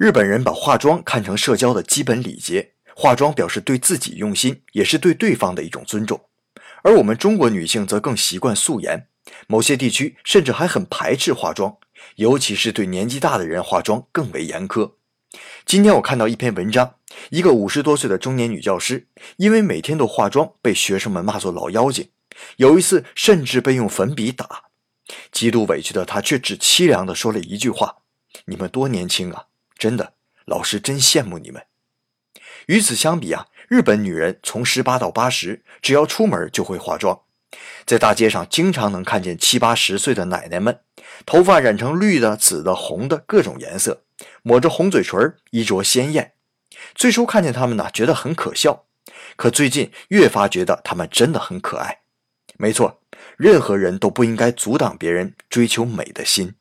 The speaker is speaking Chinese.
日本人把化妆看成社交的基本礼节，化妆表示对自己用心，也是对对方的一种尊重。而我们中国女性则更习惯素颜，某些地区甚至还很排斥化妆，尤其是对年纪大的人化妆更为严苛。今天我看到一篇文章，一个五十多岁的中年女教师，因为每天都化妆，被学生们骂作老妖精，有一次甚至被用粉笔打。极度委屈的她，却只凄凉地说了一句话：“你们多年轻啊！”真的，老师真羡慕你们。与此相比啊，日本女人从十八到八十，只要出门就会化妆，在大街上经常能看见七八十岁的奶奶们，头发染成绿的、紫的、红的各种颜色，抹着红嘴唇，衣着鲜艳。最初看见她们呢，觉得很可笑，可最近越发觉得她们真的很可爱。没错，任何人都不应该阻挡别人追求美的心。